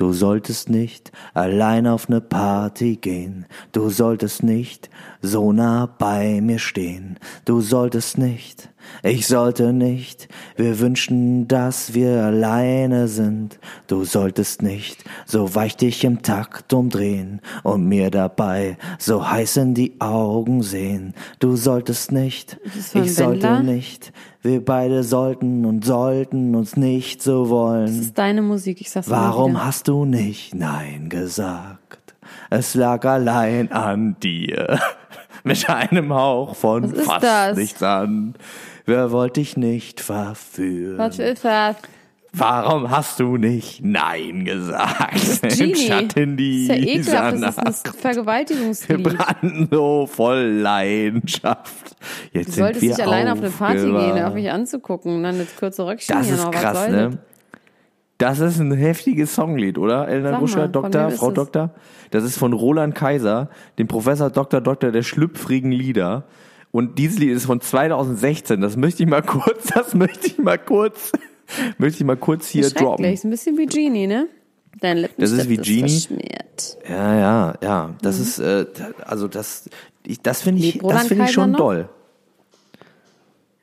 Du solltest nicht allein auf ne Party gehen. Du solltest nicht so nah bei mir stehen. Du solltest nicht, ich sollte nicht. Wir wünschen, dass wir alleine sind. Du solltest nicht so weich dich im Takt umdrehen und mir dabei so heiß in die Augen sehen. Du solltest nicht, ich sollte nicht. Wir beide sollten und sollten uns nicht so wollen. Das ist deine Musik, ich sag's Warum hast du nicht Nein gesagt? Es lag allein an dir. Mit einem Hauch von fast das? nichts an. Wer wollte dich nicht verführen? Was ist das? Warum hast du nicht Nein gesagt? Das ist Genie. Schatten die das ist ja ekelhaft, das ist ein Vergewaltigungslied. Wir brannten so voll Leidenschaft. Jetzt du solltest nicht alleine auf eine Party gehen, auf mich anzugucken und dann jetzt kurze Röckchen Das ist noch. krass, ne? Das ist ein heftiges Songlied, oder? Elna Ruscher, Doktor, Frau Doktor? Das ist von Roland Kaiser, dem Professor Doktor Doktor der schlüpfrigen Lieder. Und dieses Lied ist von 2016. Das möchte ich mal kurz, das möchte ich mal kurz möchte ich mal kurz hier droppen. Ist ein bisschen wie Genie, ne? Dein Lippenstift das ist wie Genie. verschmiert. Ja, ja, ja. Das mhm. ist, äh, also das, ich, das finde ich, das finde ich schon noch? doll.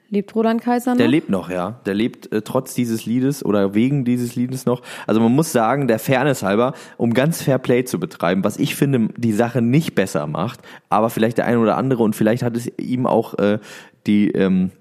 Lebt Roland Kaiser noch? Der lebt noch, ja. Der lebt äh, trotz dieses Liedes oder wegen dieses Liedes noch. Also man muss sagen, der Fairness halber, um ganz Fair Play zu betreiben, was ich finde, die Sache nicht besser macht, aber vielleicht der eine oder andere und vielleicht hat es ihm auch äh, die ähm,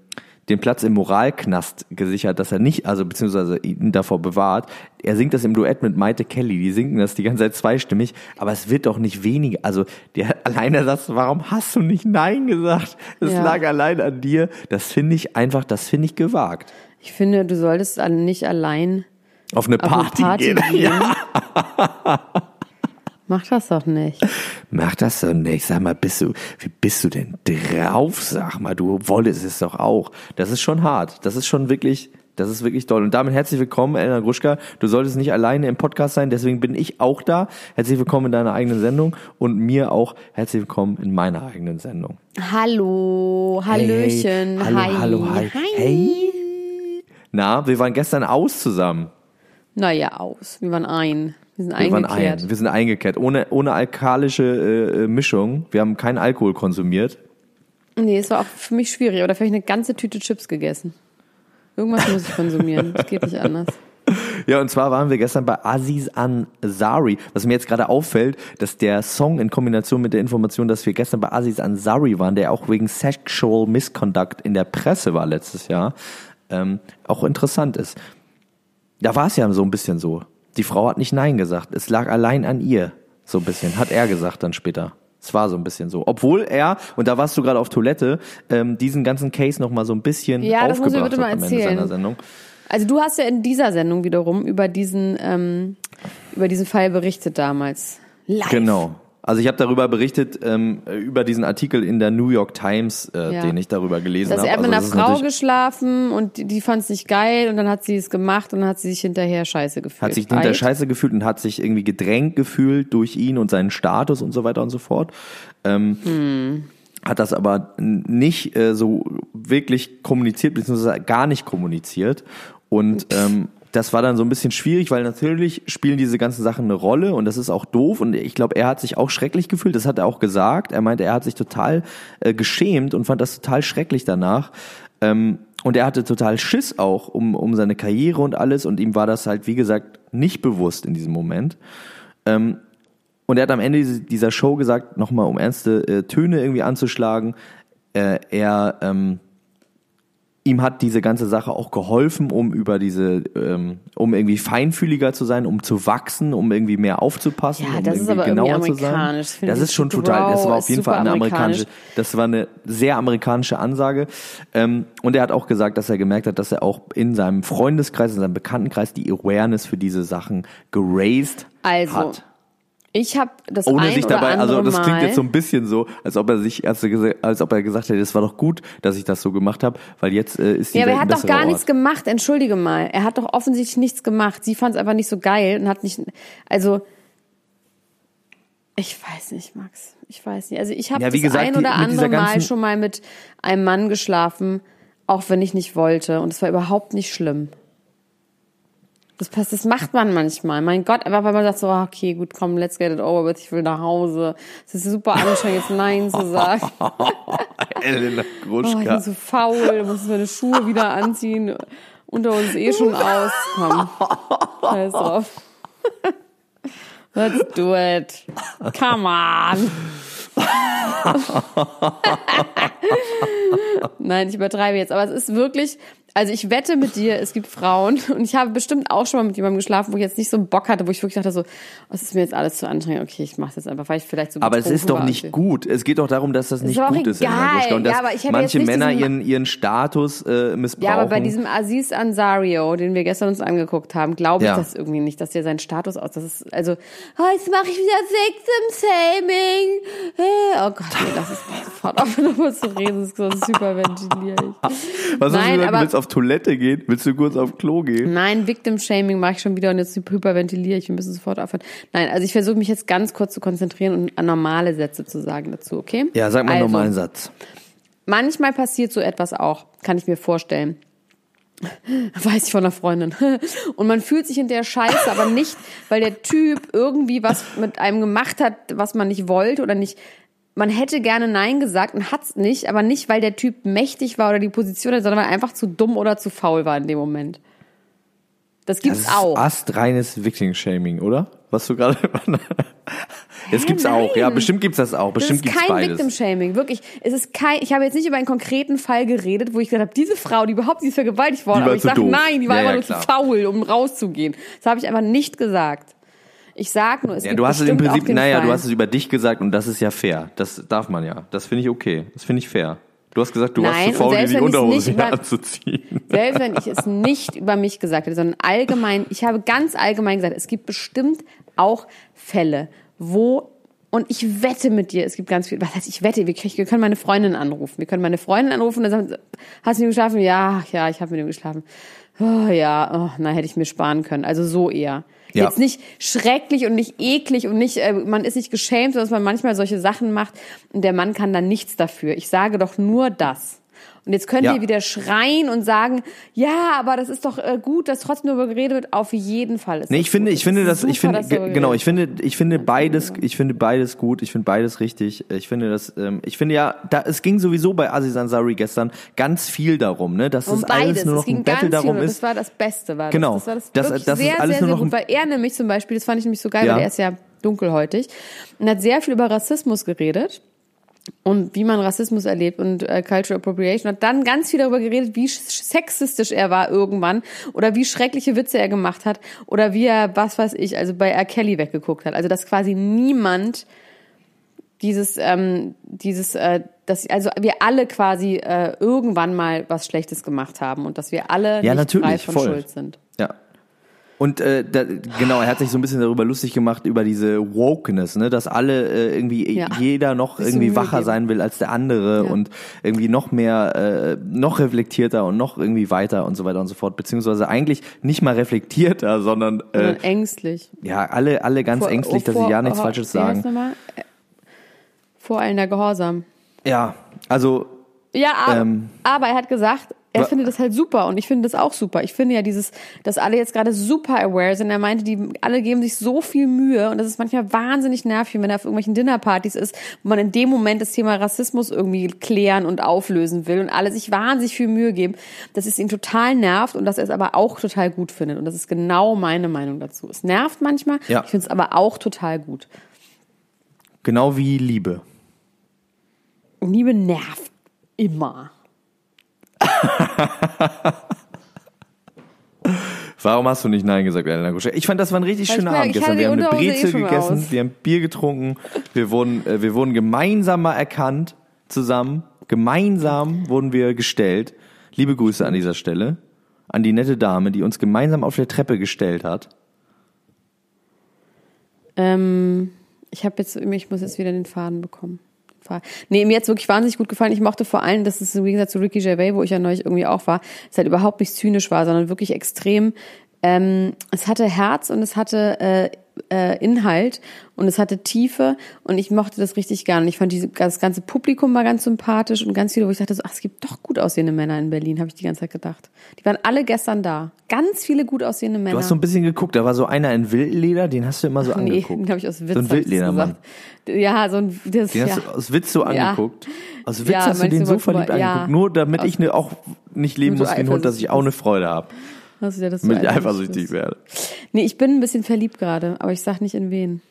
den Platz im Moralknast gesichert, dass er nicht, also beziehungsweise ihn davor bewahrt. Er singt das im Duett mit Maite Kelly, die singen das die ganze Zeit zweistimmig, aber es wird doch nicht weniger. Also der alleine Satz, warum hast du nicht Nein gesagt? Es ja. lag allein an dir. Das finde ich einfach, das finde ich gewagt. Ich finde, du solltest nicht allein auf eine Party, auf eine Party gehen. gehen. Ja. Mach das doch nicht. Mach das doch nicht. Sag mal, bist du, wie bist du denn drauf? Sag mal, du wolltest es doch auch. Das ist schon hart. Das ist schon wirklich, das ist wirklich toll. Und damit herzlich willkommen, Elena Gruschka. Du solltest nicht alleine im Podcast sein, deswegen bin ich auch da. Herzlich willkommen in deiner eigenen Sendung und mir auch herzlich willkommen in meiner eigenen Sendung. Hallo, Hallöchen, hey, hallo, hi. hallo, hi. hi. Hey. Na, wir waren gestern aus zusammen. Naja, aus. Wir waren ein. Wir sind wir eingekehrt. Ein. Wir sind eingekehrt. Ohne, ohne alkalische äh, äh, Mischung. Wir haben keinen Alkohol konsumiert. Nee, es war auch für mich schwierig. Oder vielleicht eine ganze Tüte Chips gegessen. Irgendwas muss ich konsumieren. Das geht nicht anders. Ja, und zwar waren wir gestern bei Aziz Ansari. Was mir jetzt gerade auffällt, dass der Song in Kombination mit der Information, dass wir gestern bei Aziz Ansari waren, der auch wegen Sexual Misconduct in der Presse war letztes Jahr, ähm, auch interessant ist. Da war es ja so ein bisschen so. Die Frau hat nicht Nein gesagt. Es lag allein an ihr. So ein bisschen. Hat er gesagt dann später. Es war so ein bisschen so. Obwohl er, und da warst du gerade auf Toilette, ähm, diesen ganzen Case noch mal so ein bisschen ja, das muss ich bitte mal erzählen. Also du hast ja in dieser Sendung wiederum über diesen, ähm, über diesen Fall berichtet damals. Live. Genau. Also ich habe darüber berichtet, ähm, über diesen Artikel in der New York Times, äh, ja. den ich darüber gelesen habe. Er hat mit also, einer Frau geschlafen und die, die fand es nicht geil und dann hat sie es gemacht und dann hat sie sich hinterher scheiße gefühlt. Hat sich hinterher scheiße gefühlt und hat sich irgendwie gedrängt gefühlt durch ihn und seinen Status und so weiter und so fort. Ähm, hm. Hat das aber nicht äh, so wirklich kommuniziert, beziehungsweise gar nicht kommuniziert. Und ähm, das war dann so ein bisschen schwierig, weil natürlich spielen diese ganzen Sachen eine Rolle und das ist auch doof und ich glaube, er hat sich auch schrecklich gefühlt, das hat er auch gesagt. Er meinte, er hat sich total äh, geschämt und fand das total schrecklich danach. Ähm, und er hatte total Schiss auch um, um seine Karriere und alles und ihm war das halt, wie gesagt, nicht bewusst in diesem Moment. Ähm, und er hat am Ende dieser Show gesagt, nochmal um ernste äh, Töne irgendwie anzuschlagen, äh, er ähm, ihm hat diese ganze Sache auch geholfen, um über diese, ähm, um irgendwie feinfühliger zu sein, um zu wachsen, um irgendwie mehr aufzupassen, Ja, um das irgendwie genauer irgendwie zu sein. Das ist schon total, das war auf jeden Fall eine amerikanische, amerikanisch. das war eine sehr amerikanische Ansage. Ähm, und er hat auch gesagt, dass er gemerkt hat, dass er auch in seinem Freundeskreis, in seinem Bekanntenkreis die Awareness für diese Sachen geraced Also, hat. Ich habe das Ohne ein sich dabei, also das klingt Mal, jetzt so ein bisschen so, als ob er sich, als, als ob er gesagt hätte, es war doch gut, dass ich das so gemacht habe, weil jetzt äh, ist die Ja, aber er hat doch gar nichts Ort. gemacht, entschuldige mal. Er hat doch offensichtlich nichts gemacht. Sie fand es einfach nicht so geil und hat nicht, also, ich weiß nicht, Max. Ich weiß nicht. Also ich habe Ja, das gesagt, ein die- oder dieser andere Mal schon mal mit einem Mann geschlafen, auch wenn ich nicht wollte. Und es war überhaupt nicht schlimm. Das passt, das macht man manchmal. Mein Gott, einfach weil man sagt so, ah, okay, gut, komm, let's get it over with, ich will nach Hause. Es ist super anstrengend, jetzt Nein zu sagen. Elena Oh, ich Gruschka. bin so faul, muss meine Schuhe wieder anziehen. Unter uns eh schon aus. Komm. Scheiß drauf. Let's do it. Come on. Nein, ich übertreibe jetzt, aber es ist wirklich, also ich wette mit dir, es gibt Frauen und ich habe bestimmt auch schon mal mit jemandem geschlafen, wo ich jetzt nicht so Bock hatte, wo ich wirklich dachte so, oh, es ist mir jetzt alles zu anstrengend, okay, ich mache jetzt einfach, weil ich vielleicht so Aber es ist doch nicht gut. Es geht doch darum, dass das nicht auch gut ist, egal. Und dass Ja, aber ich hätte manche jetzt nicht Männer ihren, ihren Status äh, missbrauchen. Ja, aber bei diesem Aziz Ansario, den wir gestern uns angeguckt haben, glaube ich Ja. das irgendwie nicht, dass der seinen Status aus, das ist, also, oh, jetzt mache ich wieder Victim Shaming. Äh, Oh Gott, nee, es mal sofort auf, darüber zu reden, das ist sonst hyperventiliere ich. Was hast Nein, du gesagt? aber- Du willst auf Toilette gehen? Willst du kurz auf Klo gehen? Nein, Victim Shaming mache ich schon wieder und jetzt hyperventiliere ich, wir müssen sofort aufhören. Nein, also ich versuche mich jetzt ganz kurz zu konzentrieren und normale Sätze zu sagen dazu, okay? Ja, sag mal einen also, normalen Satz. Manchmal passiert so etwas auch, kann ich mir vorstellen. Weiß ich von einer Freundin. Und man fühlt sich hinterher scheiße, aber nicht, weil der Typ irgendwie was mit einem gemacht hat, was man nicht wollte oder nicht. Man hätte gerne Nein gesagt und hat's nicht, aber nicht, weil der Typ mächtig war oder die Position hat, sondern weil er einfach zu dumm oder zu faul war in dem Moment. Das Das gibt's ist auch. astreines Victim-Shaming, oder? Was du gerade. Das gibt's nein. auch. Ja, bestimmt gibt's das auch. Das Bestimmt ist gibt's kein beides. Victim Shaming, wirklich. Es ist kein. Ich habe jetzt nicht über einen konkreten Fall geredet, wo ich gesagt habe, diese Frau, die überhaupt nicht vergewaltigt worden, aber ich sage, nein, die war Ja, einfach ja, nur klar. zu faul, um rauszugehen. Das habe ich einfach nicht gesagt. Ich sag nur, es Ja, gibt du hast es im Prinzip, naja, Fall. du hast es über dich gesagt und das ist ja fair. Das darf man ja. Das finde ich okay. Das finde ich fair. Du hast gesagt, du Nein, warst zu faul, dir die Unterhose über- anzuziehen. Selbst wenn ich es nicht über mich gesagt hätte, sondern allgemein, ich habe ganz allgemein gesagt, es gibt bestimmt auch Fälle, wo, und ich wette mit dir, es gibt ganz viel, was heißt, ich wette, wir, krieg- wir können meine Freundin anrufen. Wir können meine Freundin anrufen und dann sagen, hast du mit ihm geschlafen? Ja, ja, ich habe mit ihm geschlafen. Oh, ja, oh, na, hätte ich mir sparen können. Also so eher. Ja. Jetzt nicht schrecklich und nicht eklig und nicht, äh, man ist nicht geschämt, sondern dass man manchmal solche Sachen macht und der Mann kann dann nichts dafür. Ich sage doch nur das. Und jetzt könnt Ja. ihr wieder schreien und sagen, ja, aber das ist doch äh, gut, dass trotzdem darüber geredet wird. Auf jeden Fall ist Nee, das ich finde, gut. ich finde, Es das, ist ich super, finde, dass darüber ge- genau, ich finde, ich finde beides, ich finde beides gut, ich finde beides richtig. Ich finde das, ähm, ich finde ja, da, es ging sowieso bei Aziz Ansari gestern ganz viel darum, ne, dass Um das alles nur es noch ging ein Battle darum und ist. das war das Beste, war Genau. das. Das war das, Das- das ist sehr, alles sehr, nur sehr gut. Weil er nämlich zum Beispiel, das fand ich nämlich so geil, Ja. weil er ist ja dunkelhäutig und hat sehr viel über Rassismus geredet und wie man Rassismus erlebt und äh, Cultural Appropriation hat dann ganz viel darüber geredet, wie sch- sexistisch er war irgendwann oder wie schreckliche Witze er gemacht hat oder wie er, was weiß ich, also bei R. Kelly weggeguckt hat. Also dass quasi niemand dieses, ähm, dieses, äh, dass, also wir alle quasi äh, irgendwann mal was Schlechtes gemacht haben und dass wir alle Ja, nicht natürlich, frei von voll. Schuld sind. Ja. Und äh, da, genau, er hat sich so ein bisschen darüber lustig gemacht über diese Wokeness, ne, dass alle äh, irgendwie Ja. jeder noch Bisschen irgendwie wacher geben. sein will als der andere Ja. und irgendwie noch mehr, äh, noch reflektierter und noch irgendwie weiter und so weiter und so fort, beziehungsweise eigentlich nicht mal reflektierter, sondern äh, Sondern ängstlich. ja alle alle ganz Vor- ängstlich, dass vor- sie ja nichts oh, Falsches wie heißt sagen. Äh, Voreilender Gehorsam. Ja, also Ja, aber, Ähm. aber er hat gesagt, er findet das halt super und ich finde das auch super. Ich finde ja dieses, dass alle jetzt gerade super aware sind. Er meinte, die alle geben sich so viel Mühe und das ist manchmal wahnsinnig nervig, wenn er auf irgendwelchen Dinnerpartys ist, wo man in dem Moment das Thema Rassismus irgendwie klären und auflösen will und alle sich wahnsinnig viel Mühe geben, dass es ihn total nervt und dass er es aber auch total gut findet. Und das ist genau meine Meinung dazu. Es nervt manchmal, Ja. ich finde es aber auch total gut. Genau wie Liebe. Und Liebe nervt immer. Warum hast du nicht Nein gesagt, Elena Gusche? Ich fand, das war ein richtig Weil schöner Abend gestern. Wir haben eine eh Brezel gegessen, wir haben Bier getrunken, wir wurden, äh, wir wurden gemeinsam mal erkannt, zusammen. Gemeinsam wurden wir gestellt. Liebe Grüße an dieser Stelle. An die nette Dame, die uns gemeinsam auf der Treppe gestellt hat. Ähm, ich habe jetzt, ich muss jetzt wieder den Faden bekommen. Faden. Nee, mir hat's wirklich wahnsinnig gut gefallen. Ich mochte vor allem, dass es im Gegensatz zu Ricky Gervais, wo ich ja neulich irgendwie auch war, es halt überhaupt nicht zynisch war, sondern wirklich extrem. Ähm, es hatte Herz und es hatte äh, äh, Inhalt und es hatte Tiefe und ich mochte das richtig gern. Und ich fand diese, das ganze Publikum war ganz sympathisch und ganz viele, wo ich dachte, so, ach, es gibt doch gut aussehende Männer in Berlin, habe ich die ganze Zeit gedacht. Die waren alle gestern da. Ganz viele gut aussehende Männer. Du hast so ein bisschen geguckt, da war so einer in Wildleder, den hast du immer so Nee, angeguckt. den habe ich aus Witz So ein Wildledermann. Ja, so ein das, Den ja. hast du aus Witz so Ja. angeguckt. Aus Witz Ja, hast du den so verliebt ja. angeguckt. Nur damit ich ne, auch nicht leben muss wie ein Hund, dass ich auch eine Freude habe. Hast du ja das so Damit ich eifersüchtig werde. Nee, ich bin ein bisschen verliebt gerade, aber ich sag nicht in wen.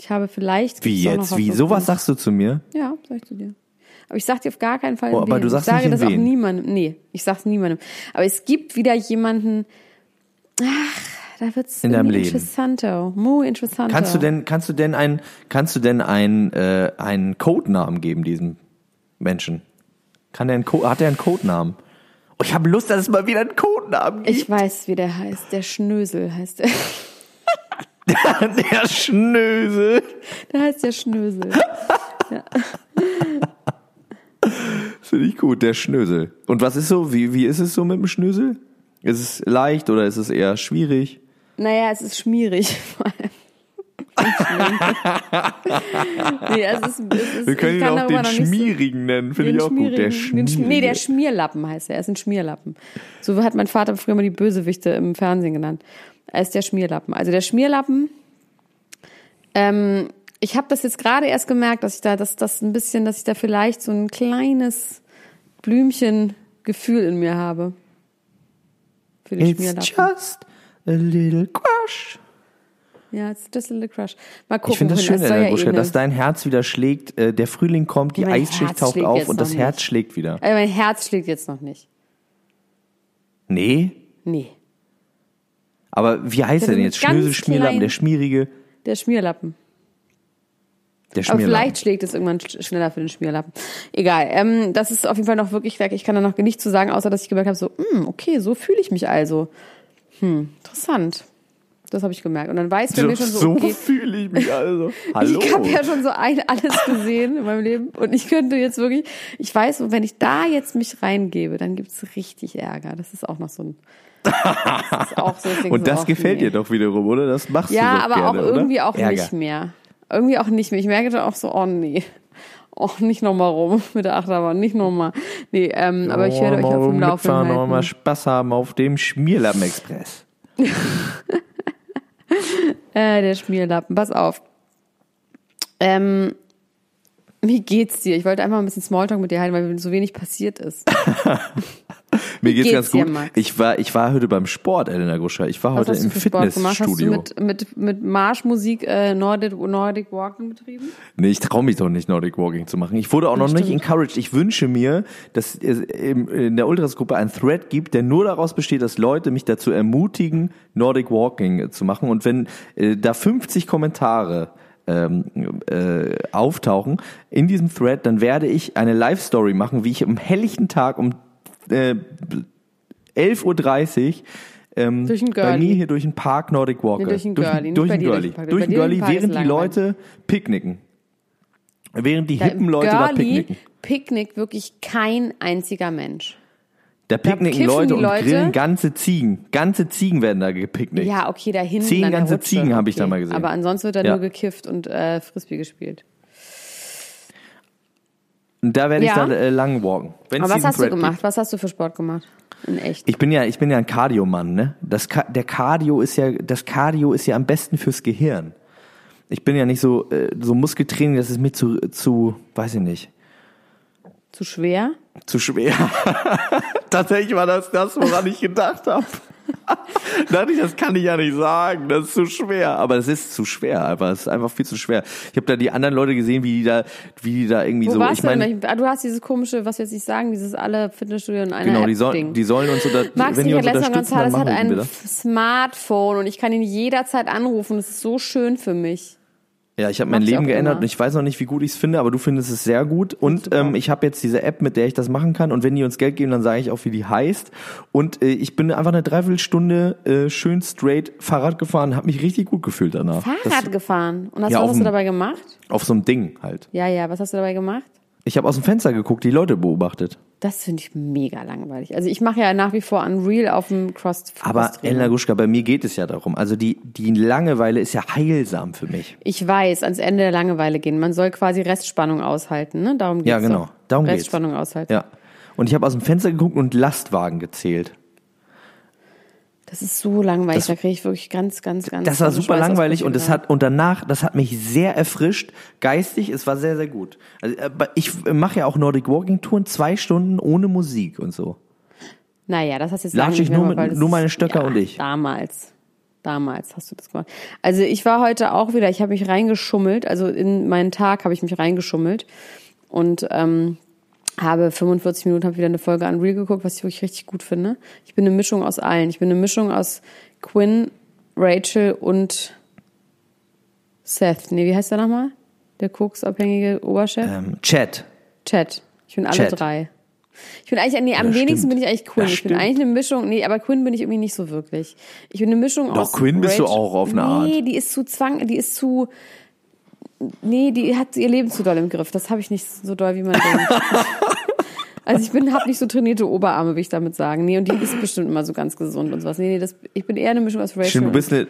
Ich habe vielleicht. Wie jetzt? Wie? Sowas sagst du zu mir? Ja, sag ich zu dir. Aber ich sag dir auf gar keinen Fall. Oh, in aber wen. du sagst ich sage nicht in das auch wen. niemandem. Nee, ich sag's niemandem. Aber es gibt wieder jemanden. Ach, da wird's In deinem Leben. interessanter. Muy interessanter. Kannst du denn, kannst du denn ein, kannst du denn ein, äh, einen Codenamen geben diesem Menschen? Kann der einen Co hat der einen Codenamen? Oh, ich habe Lust, dass es mal wieder einen Codenamen gibt. Ich weiß, wie der heißt. Der Schnösel heißt der. der Schnösel. Der heißt der Schnösel. Finde ich gut, der Schnösel. Und was ist so, wie, wie ist es so mit dem Schnösel? Ist es leicht oder ist es eher schwierig? Naja, es ist schmierig. vor allem. nee, es ist, es ist, Wir können ihn auch den nicht so- Schmierigen nennen, finde ich auch gut. Der schmierigen- den Sch- Nee, der Schmierige. Schmierlappen heißt er. Er ist ein Schmierlappen. So hat mein Vater früher mal die Bösewichte im Fernsehen genannt. Er ist der Schmierlappen. Also der Schmierlappen, ähm, ich habe das jetzt gerade erst gemerkt, dass ich da, dass das ein bisschen, dass ich da vielleicht so ein kleines Blümchen-Gefühl in mir habe. Für den It's Schmierlappen. just a little crush. Ja, it's just a little crush. Mal gucken. Ich finde das schön, Es soll Elena ja eh Guschka, dass dein Herz wieder schlägt. Äh, der Frühling kommt, die Mein Eisschicht Herz taucht auf und das Herz nicht. schlägt wieder. Also mein Herz schlägt jetzt noch nicht. Nee, Nee. aber wie heißt er denn jetzt? Schnösel, Schmierlappen, der Schmierige, Der Schmierlappen. der Aber Schmierlappen. vielleicht schlägt es irgendwann sch- schneller für den Schmierlappen. Egal. Ähm, das ist auf jeden Fall noch wirklich, ich kann da noch nichts zu sagen, außer dass ich gemerkt habe, so, hm, okay, so fühle ich mich also. Hm, interessant. Das habe ich gemerkt. Und dann weiß für so mich schon so, so okay, fühle ich mich also. Hallo. ich habe ja schon so ein, alles gesehen in meinem Leben und ich könnte jetzt wirklich, ich weiß, so, wenn ich da jetzt mich reingebe, dann gibt's richtig Ärger. Das ist auch noch so ein, das ist auch so, und so, das ach, gefällt nee. dir doch wiederum, oder? Das machst Ja, du doch aber gerne, auch irgendwie oder? auch Ärger. nicht mehr. Irgendwie auch nicht mehr. Ich merke dann auch so, oh nee. Oh, nicht nochmal rum mit der Achterbahn, nicht nochmal. Nee, ähm, aber ich werde euch auf dem Laufenden halten. Spaß haben auf dem Schmierlappen-Express. Äh, der Schmierlappen, pass auf. Ähm, wie geht's dir? Ich wollte einfach ein bisschen Smalltalk mit dir halten, weil so wenig passiert ist. Mir geht's, geht's ganz dir, gut. Max? Ich war, ich war heute beim Sport, Elena Gruscher. Ich war Was heute im gemacht? Hast du Fitnessstudio. mit, mit, mit Marschmusik äh, Nordic, Nordic Walking betrieben? Nee, ich traue mich doch nicht, Nordic Walking zu machen. Ich wurde auch noch nicht stimmt. encouraged. Ich wünsche mir, dass es in der Ultras-Gruppe ein Thread gibt, der nur daraus besteht, dass Leute mich dazu ermutigen, Nordic Walking zu machen. Und wenn äh, da 50 Kommentare ähm, äh, auftauchen in diesem Thread, dann werde ich eine Live-Story machen, wie ich am helllichten Tag um äh, 11.30 Uhr ähm, Durch ein bei mir hier durch den Park Nordic Walker. Nee, durch ein durch, Girlie, durch ein Girlie. den. Durch ein Girlie, den während die. Leute picknicken. Während die Da hippen Leute da Girlie picknicken. picknickt wirklich kein einziger Mensch. Da picknicken kiffen Leute die und Leute. grillen ganze Ziegen. Ganze Ziegen werden da gepicknickt. Ja, okay, da hinten Zehn ganze Ziegen habe ich da mal gesehen. Aber ansonsten wird da Ja. nur gekifft und äh, Frisbee gespielt. Da werde ich Ja. dann äh, lang walken. Wenn's Aber was hast du gemacht? gibt. Was hast du für Sport gemacht? In echt. Ich bin ja, ich bin ja ein Cardio-Mann, ne? Das, der Cardio ist ja, das Cardio ist ja am besten fürs Gehirn. Ich bin ja nicht so, äh, so Muskeltraining, das ist mir zu, zu, weiß ich nicht, Zu schwer? zu schwer. Tatsächlich war das das, woran ich gedacht habe. dachte ich, das kann ich ja nicht sagen, das ist zu schwer. Aber es ist zu schwer, einfach, es ist einfach viel zu schwer. Ich habe da die anderen Leute gesehen, wie die da, wie die da irgendwie Wo so, ich meine, Ah, du hast dieses komische, was wir jetzt nicht sagen, dieses alle Fitnessstudio in einer genau, die, App soll, Ding. die sollen uns unter, Max wenn die uns unterstützen, González hat ein. Smartphone und ich kann ihn jederzeit anrufen. Das ist so schön für mich. Ja, ich habe mein Leben geändert immer. und ich weiß noch nicht, wie gut ich es finde, aber du findest es sehr gut. Und ähm, ich habe jetzt diese App, mit der ich das machen kann. Und wenn die uns Geld geben, dann sage ich auch, wie die heißt. Und äh, ich bin einfach eine Dreiviertelstunde äh, schön straight Fahrrad gefahren, habe mich richtig gut gefühlt danach. Fahrrad gefahren. Und hast, Ja, was hast du dabei gemacht? Das, auf so einem Ding halt. Ja, ja, was hast du dabei gemacht? Ich habe aus dem Fenster geguckt, die Leute beobachtet. Das finde ich mega langweilig. Also ich mache ja nach wie vor Unreal auf dem Cross. Aber. Elena Guschka, bei mir geht es ja darum. Also die, die Langeweile ist ja heilsam für mich. Ich weiß, ans Ende der Langeweile gehen. Man soll quasi Restspannung aushalten, ne? Darum geht's Ja, genau. Darum geht's. Restspannung aushalten. Ja. Und ich habe aus dem Fenster geguckt und Lastwagen gezählt. Das ist so langweilich. Das- da kriege ich wirklich ganz, ganz, ganz. Das war super langweilig und das hat und danach, das hat mich sehr erfrischt, geistig. Es war sehr sehr gut. Also, äh, ich mache ja auch Nordic Walking Touren zwei Stunden ohne Musik und so. Naja, das hast du jetzt Latsch ich mehr nur gemacht, mit- nur meine Stöcker ja, und ich. Damals. Damals hast du das gemacht. Also ich war heute auch wieder, ich habe mich reingeschummelt, also in meinen Tag habe ich mich reingeschummelt und ähm, habe 45 Minuten, habe wieder eine Folge Unreal geguckt, was ich wirklich richtig gut finde. Ich bin eine Mischung aus allen. Ich bin eine Mischung aus Quinn, Rachel und Seth. Nee, wie heißt der nochmal? Der koksabhängige Oberchef? Ähm, Chat. Chat. Ich bin alle Chat. drei. Ich bin eigentlich, nee, am Ja, wenigsten stimmt. bin ich eigentlich Quinn. Ja, ich bin eigentlich eine Mischung, nee, aber Quinn bin ich irgendwie nicht so wirklich. Ich bin eine Mischung aus. Quinn bist du Rachel- auch auf eine Art. Nee, die ist zu zwang, die ist zu, nee, die hat ihr Leben zu doll im Griff. Das habe ich nicht so doll, wie man denkt. Also ich bin, hab nicht so trainierte Oberarme, will ich damit sagen. Nee, und die ist bestimmt immer so ganz gesund und sowas. Nee, nee, das, ich bin eher eine Mischung aus Rachel. Stimmt, du und- bist eine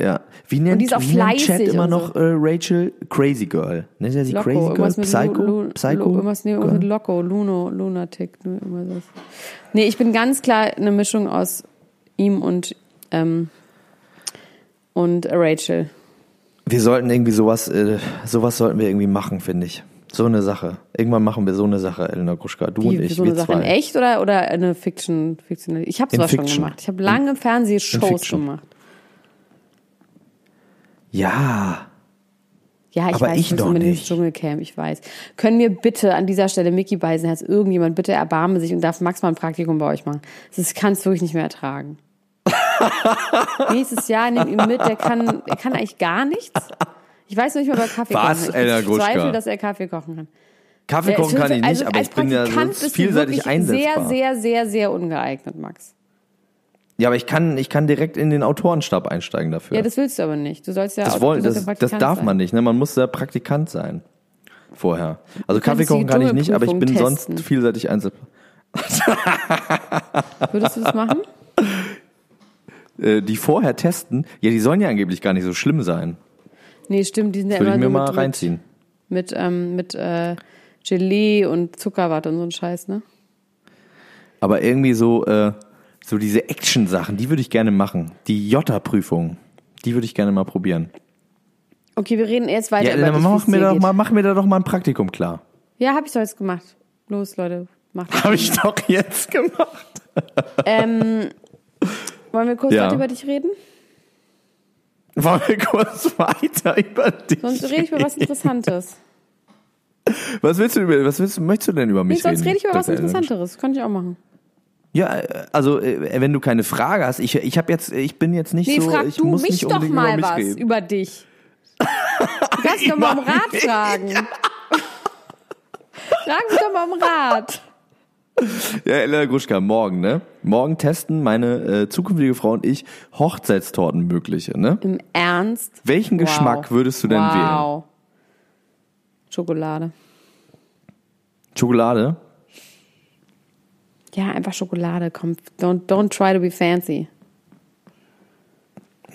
ja. Wie nennt, die ist auch wie nennt Chat immer und noch so. äh, Rachel? Crazy Girl. Nennt er sie Loco, Crazy Girl? Psycho? Lu, Lu, Psycho? Lu, irgendwas, nee, irgendwas mit? Loco, Luno, Lunatic, ne, irgendwas. Nee, ich bin ganz klar eine Mischung aus ihm und, ähm, und Rachel. Wir sollten irgendwie sowas, äh, sowas sollten wir irgendwie machen, finde ich. So eine Sache. Irgendwann machen wir so eine Sache, Elena Gruschka. Du und Wie, ich, so eine wir Sache zwei. in echt oder, oder eine Fiction? Fiction? Ich habe sowas schon gemacht. Ich habe lange Fernsehshows gemacht. Ja. Ja, ich Aber weiß, ich du doch unbedingt ins. Dschungelcamp, ich weiß. Können wir bitte an dieser Stelle, Mickey Beisenherz, irgendjemand bitte erbarme sich und darf Max mal ein Praktikum bei euch machen? Das kann es wirklich nicht mehr ertragen. Nächstes Jahr nehmt ihn mit, der kann, er kann eigentlich gar nichts. Ich weiß noch nicht mal bei Kaffee Was, kochen. Elena Ich bezweifle, dass er Kaffee kochen kann. Kaffee Der kochen kann ich nicht, also aber ich bin ja vielseitig einsetzbar. Sehr, sehr, sehr, sehr ungeeignet, Max. ja, aber ich kann, ich kann direkt in den Autorenstab einsteigen dafür. Ja, das willst du aber nicht. Du sollst ja das, auch, wollen, das, ja das darf man nicht. Ne? Man muss da Praktikant sein. Vorher. Also Kaffee kochen kann ich nicht, aber ich bin Dschungelprüfung sonst testen. vielseitig einsetzbar. Würdest du das machen? Äh, die vorher testen, ja, die sollen ja angeblich gar nicht so schlimm sein. Nee, stimmt, die sind ja immer ich mir nur mal mit, reinziehen. mit, ähm, mit äh, Gelee und Zuckerwatte und so ein Scheiß, ne? Aber irgendwie so, äh, so diese Action-Sachen, die würde ich gerne machen. Die Jota-Prüfung, die würde ich gerne mal probieren. Okay, wir reden jetzt weiter Ja, über dann dich, mach mir, dir doch mal, mach mir da doch mal ein Praktikum klar. Ja, hab ich doch jetzt gemacht. Los, Leute, macht das. Habe ich doch jetzt gemacht. Ähm, wollen wir kurz Ja. weiter über dich reden? Wollen wir kurz weiter über dich Sonst rede ich über was Interessantes. Was willst du über, was willst, du- möchtest du denn über mich Nee, sonst reden? rede ich über was? Interessanteres. Kann ich auch machen. Ja, also äh, wenn du keine Frage hast, ich, ich habe jetzt, ich bin jetzt nicht Nee, so, frag ich du muss mich nicht doch mal über mich was reden. über dich. Du kannst doch mal um Rat fragen. Frag mich doch mal um Rat. Ja, Elena Gruschka, morgen, ne? Morgen testen meine äh, zukünftige Frau und ich Hochzeitstorten mögliche, ne? Im Ernst? Welchen Wow. Geschmack würdest du denn wählen? wow. Schokolade. Schokolade? Ja, einfach Schokolade. Komm, don't, don't try to be fancy.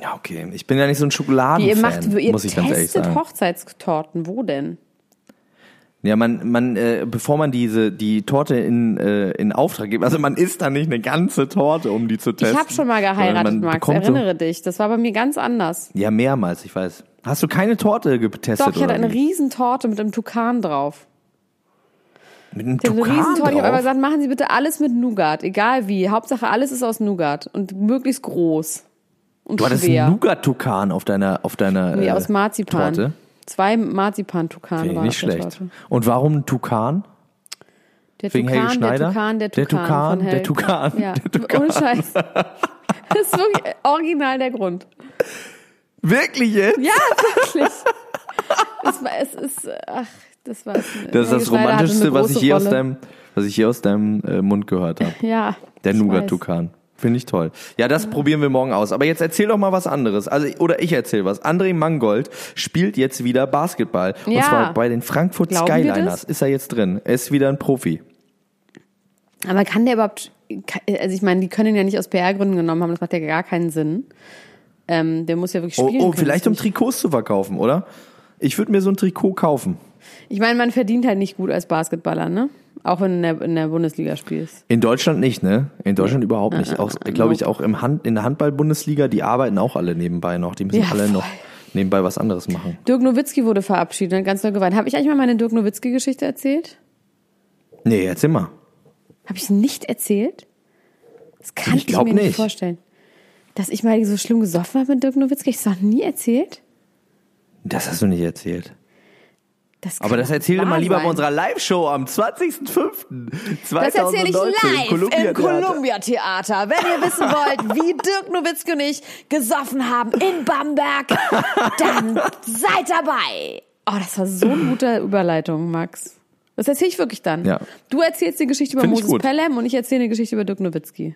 Ja, okay. Ich bin ja nicht so ein Schokoladenfan, ihr ihr muss ich ganz ehrlich testet sagen. Hochzeitstorten. Wo denn? Ja, man, man, äh, bevor man diese die Torte in, äh, in Auftrag gibt, also man isst da nicht eine ganze Torte, um die zu testen. Ich habe schon mal geheiratet, Max. bekommt so- Erinnere dich. Das war bei mir ganz anders. Ja, mehrmals, ich weiß. Hast du keine Torte getestet? Doch, ich hatte eine? Riesentorte mit einem Tukan drauf. Mit einem hatte eine Tukan Riesentorte. Ich habe drauf? aber gesagt, machen Sie bitte alles mit Nougat. Egal wie. Hauptsache alles ist aus Nougat. Und möglichst groß. Und Du hattest schwer. einen Nougat-Tukan auf deiner, auf deiner Nee, äh, aus Marzipan. Torte. Zwei Marzipan-Tukan Finde ich waren nicht der schlecht. Und warum ein Tukan? Der Wegen Helge Tukan, der Schneider? Tukan, der Der Tukan. Tukan, von der Helge. Tukan, Ja, der Tukan. ohne Scheiß. Das ist wirklich original der Grund. Wirklich jetzt? Ja, wirklich. Es, war, es ist, ach, das war Das ist Helge das Romantischste, was ich je aus deinem, was ich je aus deinem äh, Mund gehört habe. Ja. Der Nougat-Tukan. Finde ich toll. Ja, das probieren wir morgen aus. Aber jetzt erzähl doch mal was anderes. Also, oder ich erzähl was. André Mangold spielt jetzt wieder Basketball. Und Ja. zwar bei den Frankfurt Glauben Skyliners. Ist er jetzt drin. Er ist wieder ein Profi. Aber kann der überhaupt, also ich meine, die können ihn ja nicht aus PR-Gründen genommen haben, das macht ja gar keinen Sinn. Ähm, der muss ja wirklich Oh, spielen. oh können. vielleicht um Trikots zu verkaufen, oder? Ich würde mir so ein Trikot kaufen. Ich meine, man verdient halt nicht gut als Basketballer, ne? Auch wenn du in der, in der Bundesliga spielst. In Deutschland nicht, ne? In Deutschland überhaupt nicht. Auch, glaube ich, auch im Hand, in der Handball-Bundesliga, die arbeiten auch alle nebenbei noch. Die müssen Ja, alle voll. noch nebenbei was anderes machen. Dirk Nowitzki wurde verabschiedet und hat ganz doll geweint. Habe ich eigentlich mal meine Dirk Nowitzki-Geschichte erzählt? Nee, erzähl mal. Habe ich nicht erzählt? Das kann Ich ich, mir nicht nicht. vorstellen. Dass ich mal so schlimm gesoffen habe mit Dirk Nowitzki, ich das noch nie erzählt? Das hast du nicht erzählt. Das Aber das doch erzähl dir wahr mal lieber sein. bei unserer Live-Show am 20.05. Das erzähle ich 2019 live im Columbia-Theater. Columbia-Theater. Wenn ihr wissen wollt, wie Dirk Nowitzki und ich gesoffen haben in Bamberg, dann seid dabei. Oh, das war so eine gute Überleitung, Max. Das erzähle ich wirklich dann. Ja. Du erzählst die Geschichte über Find Moses. Pelham und ich erzähle eine Geschichte über Dirk Nowitzki.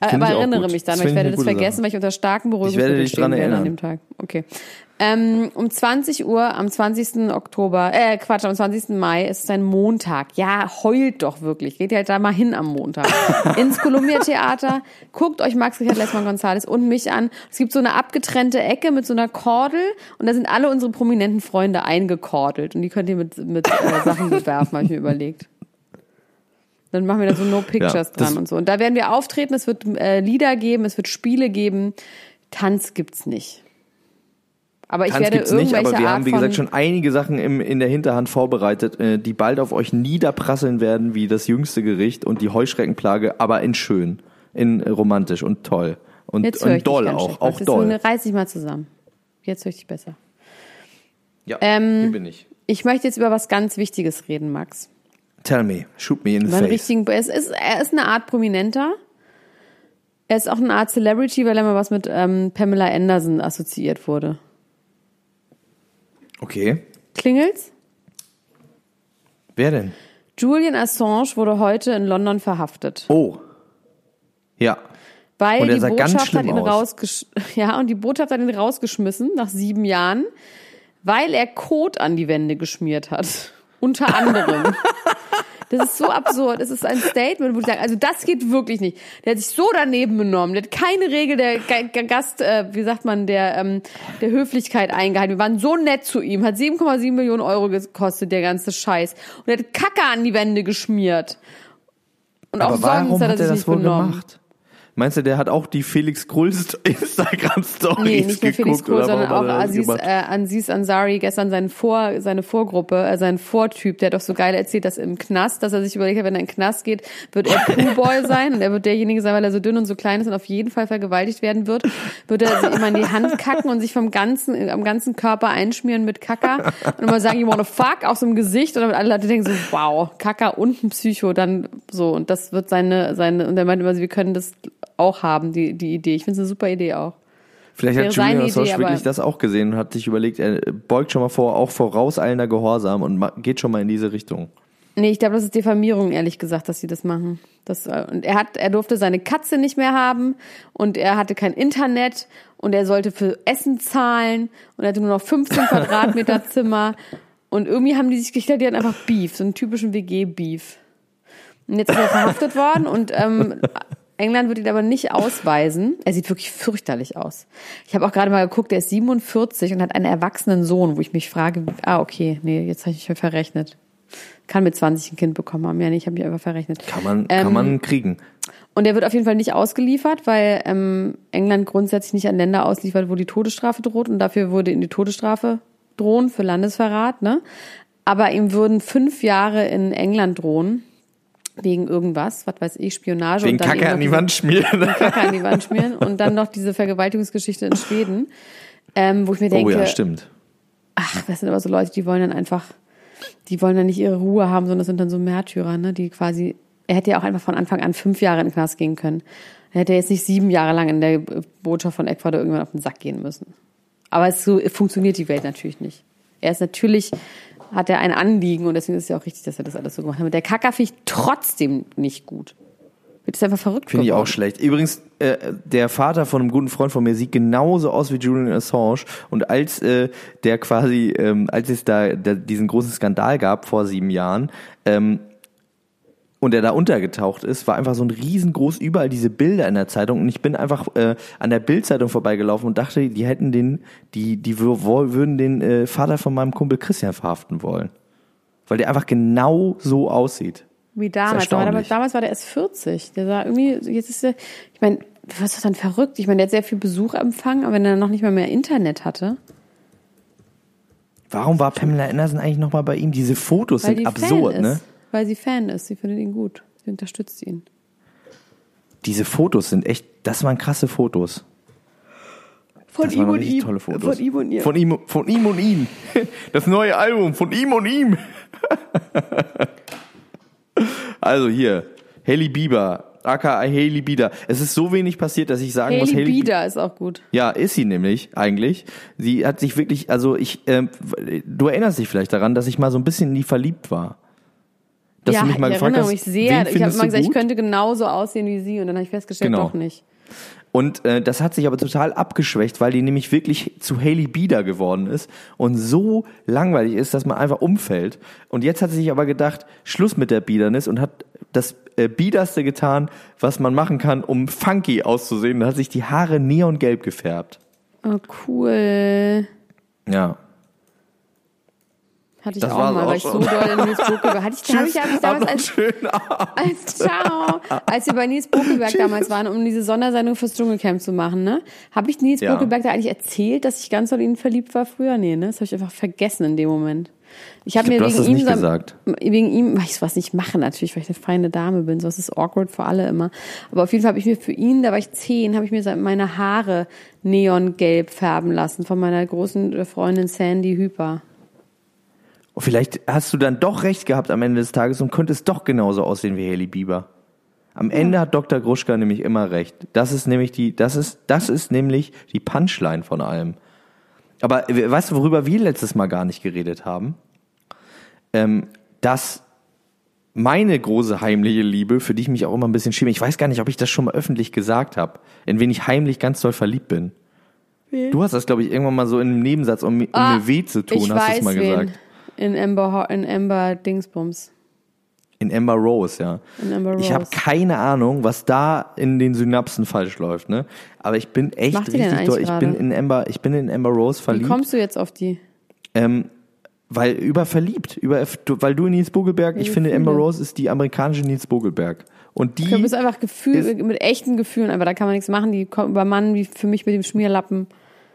Find Aber erinnere mich dann, weil ich werde das vergessen, Sache. weil ich unter starken Ich werde dich dran an erinnern. dem Tag. Okay. Ähm, um 20 Uhr am 20. Oktober, äh, Quatsch, am 20. Mai ist es ein Montag. Ja, heult doch wirklich. Geht halt da mal hin am Montag. Ins Columbia Theater. Guckt euch Max Richard Lessmann González und mich an. Es gibt so eine abgetrennte Ecke mit so einer Kordel und da sind alle unsere prominenten Freunde eingekordelt und die könnt ihr mit, mit äh, Sachen bewerfen, habe ich mir überlegt. Dann machen wir da so No Pictures Ja, dran und so. Und da werden wir auftreten, es wird äh, Lieder geben, es wird Spiele geben. Tanz gibt's nicht. Aber ich Tanz werde gibt's nicht, aber wir Art haben, wie gesagt, schon einige Sachen im, in der Hinterhand vorbereitet, äh, die bald auf euch niederprasseln werden, wie das jüngste Gericht und die Heuschreckenplage, aber in schön, in romantisch und toll. Und, Jetzt ich und doll auch, auch. Jetzt doll. reiß dich mal zusammen. Jetzt höre ich dich besser. Ja, Ähm, hier bin ich. Ich möchte jetzt über was ganz Wichtiges reden, Max. Tell me, shoot me in the face. richtigen, es ist, er ist eine Art Prominenter. Er ist auch eine Art Celebrity, weil er mal was mit ähm, Pamela Anderson assoziiert wurde. Okay. Klingelt's? Wer denn? Julian Assange wurde heute in London verhaftet. Oh. Ja. Weil Und er die sah ganz Botschaft hat schlimm ihn aus. rausgesch ja, und die Botschaft hat ihn rausgeschmissen nach sieben Jahren, weil er Kot an die Wände geschmiert hat. Unter anderem. Das ist so absurd. Es ist ein Statement, wo ich sage, also das geht wirklich nicht. Der hat sich so daneben benommen. Der hat keine Regel der Ga- Ga- Gast, äh, wie sagt man, der, ähm, der Höflichkeit eingehalten. Wir waren so nett zu ihm. Hat 7,7 Millionen Euro gekostet, der ganze Scheiß. Und er hat Kacke an die Wände geschmiert. Und auch Aber warum sonst hat er hat sich er das nicht wohl benommen. gemacht? Meinst du, der hat auch die Felix Krulls Instagram-Stories Nee, nicht nur Felix oder? sondern auch Aziz, äh, Aziz Ansari, gestern seinen Vor, seine Vorgruppe, äh, sein Vortyp, der hat doch so geil erzählt, dass im Knast, dass er sich überlegt hat, wenn er in den Knast geht, wird er Crewboy sein und er wird derjenige sein, weil er so dünn und so klein ist und auf jeden Fall vergewaltigt werden wird, wird er sich immer in die Hand kacken und sich vom ganzen, am ganzen Körper einschmieren mit Kacker und immer sagen, you wanna fuck, aus dem Gesicht und damit alle Leute denken so, wow, Kacker und ein Psycho, dann so und das wird seine, seine, und er meint immer, wir können das auch haben, die, die Idee. Ich finde es eine super Idee auch. Vielleicht hat Julian Assange wirklich das auch gesehen und hat sich überlegt, er beugt schon mal vor, auch vorauseilender Gehorsam und geht schon mal in diese Richtung. Nee, ich glaube, das ist Diffamierung, ehrlich gesagt, dass sie das machen. Das, äh, und er hat, er durfte seine Katze nicht mehr haben und er hatte kein Internet und er sollte für Essen zahlen und er hatte nur noch 15 Quadratmeter Zimmer und irgendwie haben die sich gedacht, die hatten einfach Beef, so einen typischen WG-Beef. Und jetzt ist er verhaftet worden und ähm, England wird ihn aber nicht ausweisen. Er sieht wirklich fürchterlich aus. Ich habe auch gerade mal geguckt, er ist 47 und hat einen erwachsenen Sohn, wo ich mich frage, ah, okay, nee, jetzt habe ich mich verrechnet. Kann mit 20 ein Kind bekommen haben. Ja, nee, ich habe mich einfach verrechnet. Kann man, kann Ähm, man kriegen. Und er wird auf jeden Fall nicht ausgeliefert, weil ähm, England grundsätzlich nicht an Länder ausliefert, wo die Todesstrafe droht. Und dafür würde ihm die Todesstrafe drohen für Landesverrat. Ne? Aber ihm würden fünf Jahre in England drohen. Wegen irgendwas, was weiß ich, Spionage. Wegen und dann Kacke an die Wand schmieren. diese Kacke an die Wand schmieren. Und dann noch diese Vergewaltigungsgeschichte in Schweden. Ähm, wo ich mir denke, oh ja, stimmt. ach, das sind aber so Leute, die wollen dann einfach, die wollen dann nicht ihre Ruhe haben, sondern das sind dann so Märtyrer, ne, die quasi, er hätte ja auch einfach von Anfang an fünf Jahre in den Knast gehen können. Er hätte jetzt nicht sieben Jahre lang in der Botschaft von Ecuador irgendwann auf den Sack gehen müssen. Aber es so funktioniert die Welt natürlich nicht. Er ist natürlich, hat er ein Anliegen und deswegen ist es ja auch richtig, dass er das alles so gemacht hat. Der Kacker finde ich trotzdem nicht gut. Wird es einfach verrückt Finde ich auch schlecht. Übrigens, äh, der Vater von einem guten Freund von mir sieht genauso aus wie Julian Assange. Und als äh, der quasi, ähm, als es da, da diesen großen Skandal gab vor sieben Jahren, ähm, und er da untergetaucht ist, war einfach so ein riesengroß überall diese Bilder in der Zeitung und ich bin einfach äh, an der Bildzeitung vorbeigelaufen und dachte, die hätten den, die, die würden den äh, Vater von meinem Kumpel Christian verhaften wollen. Weil der einfach genau so aussieht. Wie damals. Aber damals, war der erst 40. Der sah irgendwie, jetzt ist der, ich meine, was ist das dann verrückt? Ich meine, der hat sehr viel Besuch empfangen, aber wenn er noch nicht mal mehr Internet hatte. Warum war Pamela Anderson eigentlich nochmal bei ihm? Diese Fotos Weil sind die absurd, ne? Weil sie Fan ist. Sie findet ihn gut. Sie unterstützt ihn. Diese Fotos sind echt, das waren krasse Fotos. Von Das waren richtig tolle Fotos. Von ihm und ihr. Von ihm, von ihm und ihm. Das neue Album von ihm und ihm. Also hier, Haley Bieber, aka Haley Bieber. Es ist so wenig passiert, dass ich sagen muss, Haley Haley Bieder ist auch gut. Ja, ist sie nämlich eigentlich. Sie hat sich wirklich, also ich, ähm, du erinnerst dich vielleicht daran, dass ich mal so ein bisschen in die verliebt war. Dass ja, du mich mal ich gefragt erinnere hast, mich wen sehr. Ich habe du gesagt, ich gut? könnte genauso aussehen wie sie und dann habe ich festgestellt, Genau. doch nicht. Und äh, das hat sich aber total abgeschwächt, weil die nämlich wirklich zu Haley Bieder geworden ist und so langweilig ist, dass man einfach umfällt. Und jetzt hat sie sich aber gedacht, Schluss mit der Biedernis und hat das äh, Biederste getan, was man machen kann, um funky auszusehen. Und hat sich die Haare neongelb gefärbt. Oh, cool. Ja. Hatte ich Das auch mal, weil ich so doll in Nils Buckelberg hatte ich, hab ich, hab ich damals als, als Ciao, als wir bei Nils Buckelberg damals waren, um diese Sondersendung fürs Dschungelcamp zu machen, ne? Habe ich Nils Ja. Buckelberg da eigentlich erzählt, dass ich ganz doll in ihn verliebt war früher? Nee, ne? Das habe ich einfach vergessen in dem Moment. Ich habe mir wegen ihm so, gesagt. wegen ihm, weil ich sowas nicht mache natürlich, weil ich eine feine Dame bin, sowas ist awkward für alle immer. Aber auf jeden Fall habe ich mir für ihn, da war ich zehn, habe ich mir meine Haare neongelb färben lassen von meiner großen Freundin Sandy Hüper. Und vielleicht hast du dann doch recht gehabt am Ende des Tages und könntest doch genauso aussehen wie Haley Bieber. Am Ende hat Dr. Gruschka nämlich immer recht. Das ist nämlich die, das ist, das ist nämlich die Punchline von allem. Aber we- weißt du, worüber wir letztes Mal gar nicht geredet haben? Ähm, dass meine große heimliche Liebe, für die ich mich auch immer ein bisschen schäme, ich weiß gar nicht, ob ich das schon mal öffentlich gesagt habe, in wen ich heimlich ganz doll verliebt bin. Du hast das, glaube ich, irgendwann mal so in einem Nebensatz, um, um Ah, mir weh zu tun, hast du es mal wen. gesagt. In Amber, in Amber Dingsbums. In Amber Rose, ja. In Amber Ich habe Rose. keine Ahnung, was da in den Synapsen falsch läuft, ne? Aber ich bin echt macht richtig doll. Ich bin in Amber, ich bin in Amber Rose Wie verliebt. kommst du jetzt auf die? Ähm, weil über verliebt, über weil du in Nils Bogelberg, ich finde Gefühle. Amber Rose ist die amerikanische Nils Bogelberg. Und die Du bist einfach Gefühl, mit echten Gefühlen, aber da kann man nichts machen. Die kommen über Mann wie für mich mit dem Schmierlappen.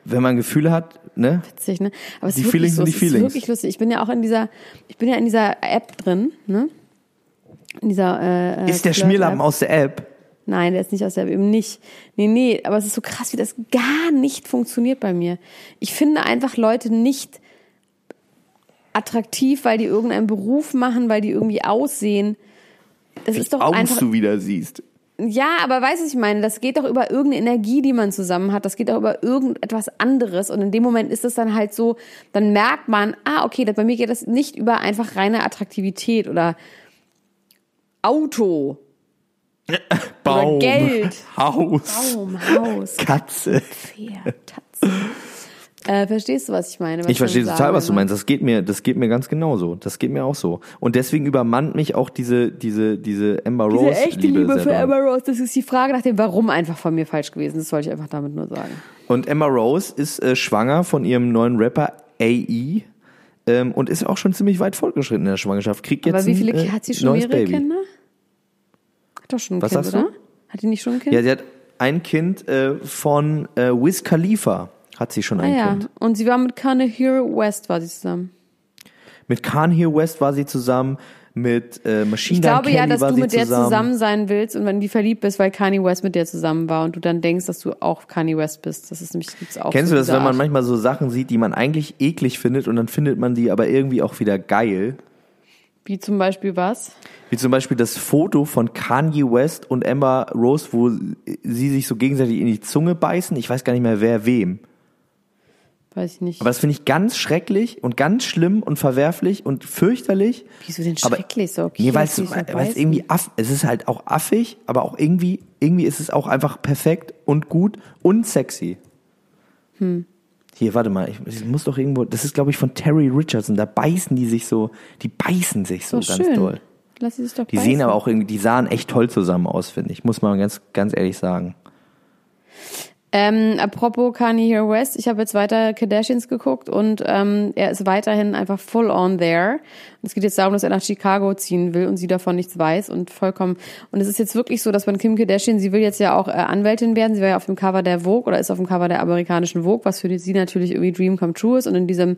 Wenn man Gefühle hat, ne? Witzig, ne? Aber es Die ist Feelings so, sind es die ist Feelings. wirklich lustig. Ich bin ja auch in dieser, ich bin ja in dieser App drin, ne? In dieser äh, Ist der. Schmierlappen aus der App? Nein, der ist nicht aus der App, eben nicht. Nee, nee, aber es ist so krass, wie das gar nicht funktioniert bei mir. Ich finde einfach Leute nicht attraktiv, weil die irgendeinen Beruf machen, weil die irgendwie aussehen. Das ist doch Aus einfach du wieder siehst. Ja, aber weißt du, ich meine? Das geht doch über irgendeine Energie, die man zusammen hat. Das geht auch über irgendetwas anderes. Und in dem Moment ist es dann halt so, dann merkt man, ah, okay, bei mir geht das nicht über einfach reine Attraktivität oder Auto, Baum, Geld. Haus, Baum, Haus, Katze. Pferd, Tatze. Äh, verstehst du, was ich meine? Was Ich verstehe total, sagen was du will? meinst. Das geht mir, das geht mir ganz genauso. Das geht mir auch so. Und deswegen übermannt mich auch diese, diese, diese Amber Diese Rose echte Liebe, für sehr doll. Emma Rose, das ist die Frage nach dem Warum einfach von mir falsch gewesen. Das wollte ich einfach damit nur sagen. Und Emma Rose ist äh, schwanger von ihrem neuen Rapper AE ähm, und ist auch schon ziemlich weit fortgeschritten in der Schwangerschaft. Kriegt jetzt Aber wie viele ein, äh, hat sie schon mehrere Baby. Kinder? Hat doch schon ein Was Kind, oder? Hat die nicht schon ein Kind? Ja, sie hat ein Kind äh, von äh, Wiz Khalifa. Hat sie schon ah ein ja. Kind. Und sie war mit Kanahir West war sie zusammen. Mit Kanye West war sie zusammen. Mit äh, Machine Ich glaube Kelly ja, dass du mit der zusammen. zusammen sein willst und wenn du die verliebt bist, weil Kanye West mit der zusammen war und du dann denkst, dass du auch Kanye West bist. Das ist nämlich gibt's auch. Kennst so du das, wenn man manchmal so Sachen sieht, die man eigentlich eklig findet und dann findet man die aber irgendwie auch wieder geil? Wie zum Beispiel was? Wie zum Beispiel das Foto von Kanye West und Emma Rose, wo sie sich so gegenseitig in die Zunge beißen. Ich weiß gar nicht mehr, wer wem. Weiß ich nicht. Aber das finde ich ganz schrecklich und ganz schlimm und verwerflich und fürchterlich. Wieso denn aber- schrecklich so? Okay, Nee, weil es, irgendwie aff, es ist halt auch affig, aber auch irgendwie, irgendwie ist es auch einfach perfekt und gut und sexy. Hm. Hier, warte mal, ich, ich muss doch irgendwo, das ist glaube ich von Terry Richardson, da beißen die sich so, die beißen sich so So ganz schön. doll. Lass sie sich doch Die beißen. sehen aber auch irgendwie, die sahen echt toll zusammen aus, finde ich, muss man ganz, ganz ehrlich sagen. Ähm, apropos Kanye West, ich habe jetzt weiter Kardashians geguckt und ähm, er ist weiterhin einfach full on there. Und es geht jetzt darum, dass er nach Chicago ziehen will und sie davon nichts weiß und vollkommen. Und es ist jetzt wirklich so, dass man Kim Kardashian, sie will jetzt ja auch äh, Anwältin werden. Sie war ja auf dem Cover der Vogue oder ist auf dem Cover der amerikanischen Vogue, was für sie natürlich irgendwie Dream come true ist. Und in diesem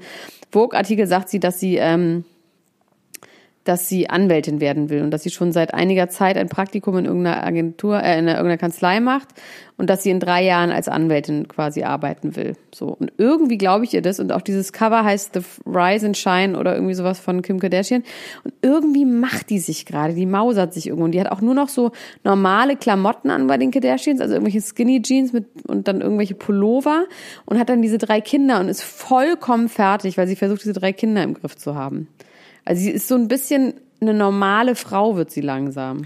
Vogue-Artikel sagt sie, dass sie ähm, dass sie Anwältin werden will und dass sie schon seit einiger Zeit ein Praktikum in irgendeiner Agentur, äh, in irgendeiner Kanzlei macht und dass sie in drei Jahren als Anwältin quasi arbeiten will. So und irgendwie glaube ich ihr das und auch dieses Cover heißt The Rise and Shine oder irgendwie sowas von Kim Kardashian und irgendwie macht die sich gerade, die mausert sich irgendwo und die hat auch nur noch so normale Klamotten an bei den Kardashians, also irgendwelche Skinny Jeans mit und dann irgendwelche Pullover und hat dann diese drei Kinder und ist vollkommen fertig, weil sie versucht diese drei Kinder im Griff zu haben. Also sie ist so ein bisschen eine normale Frau, wird sie langsam.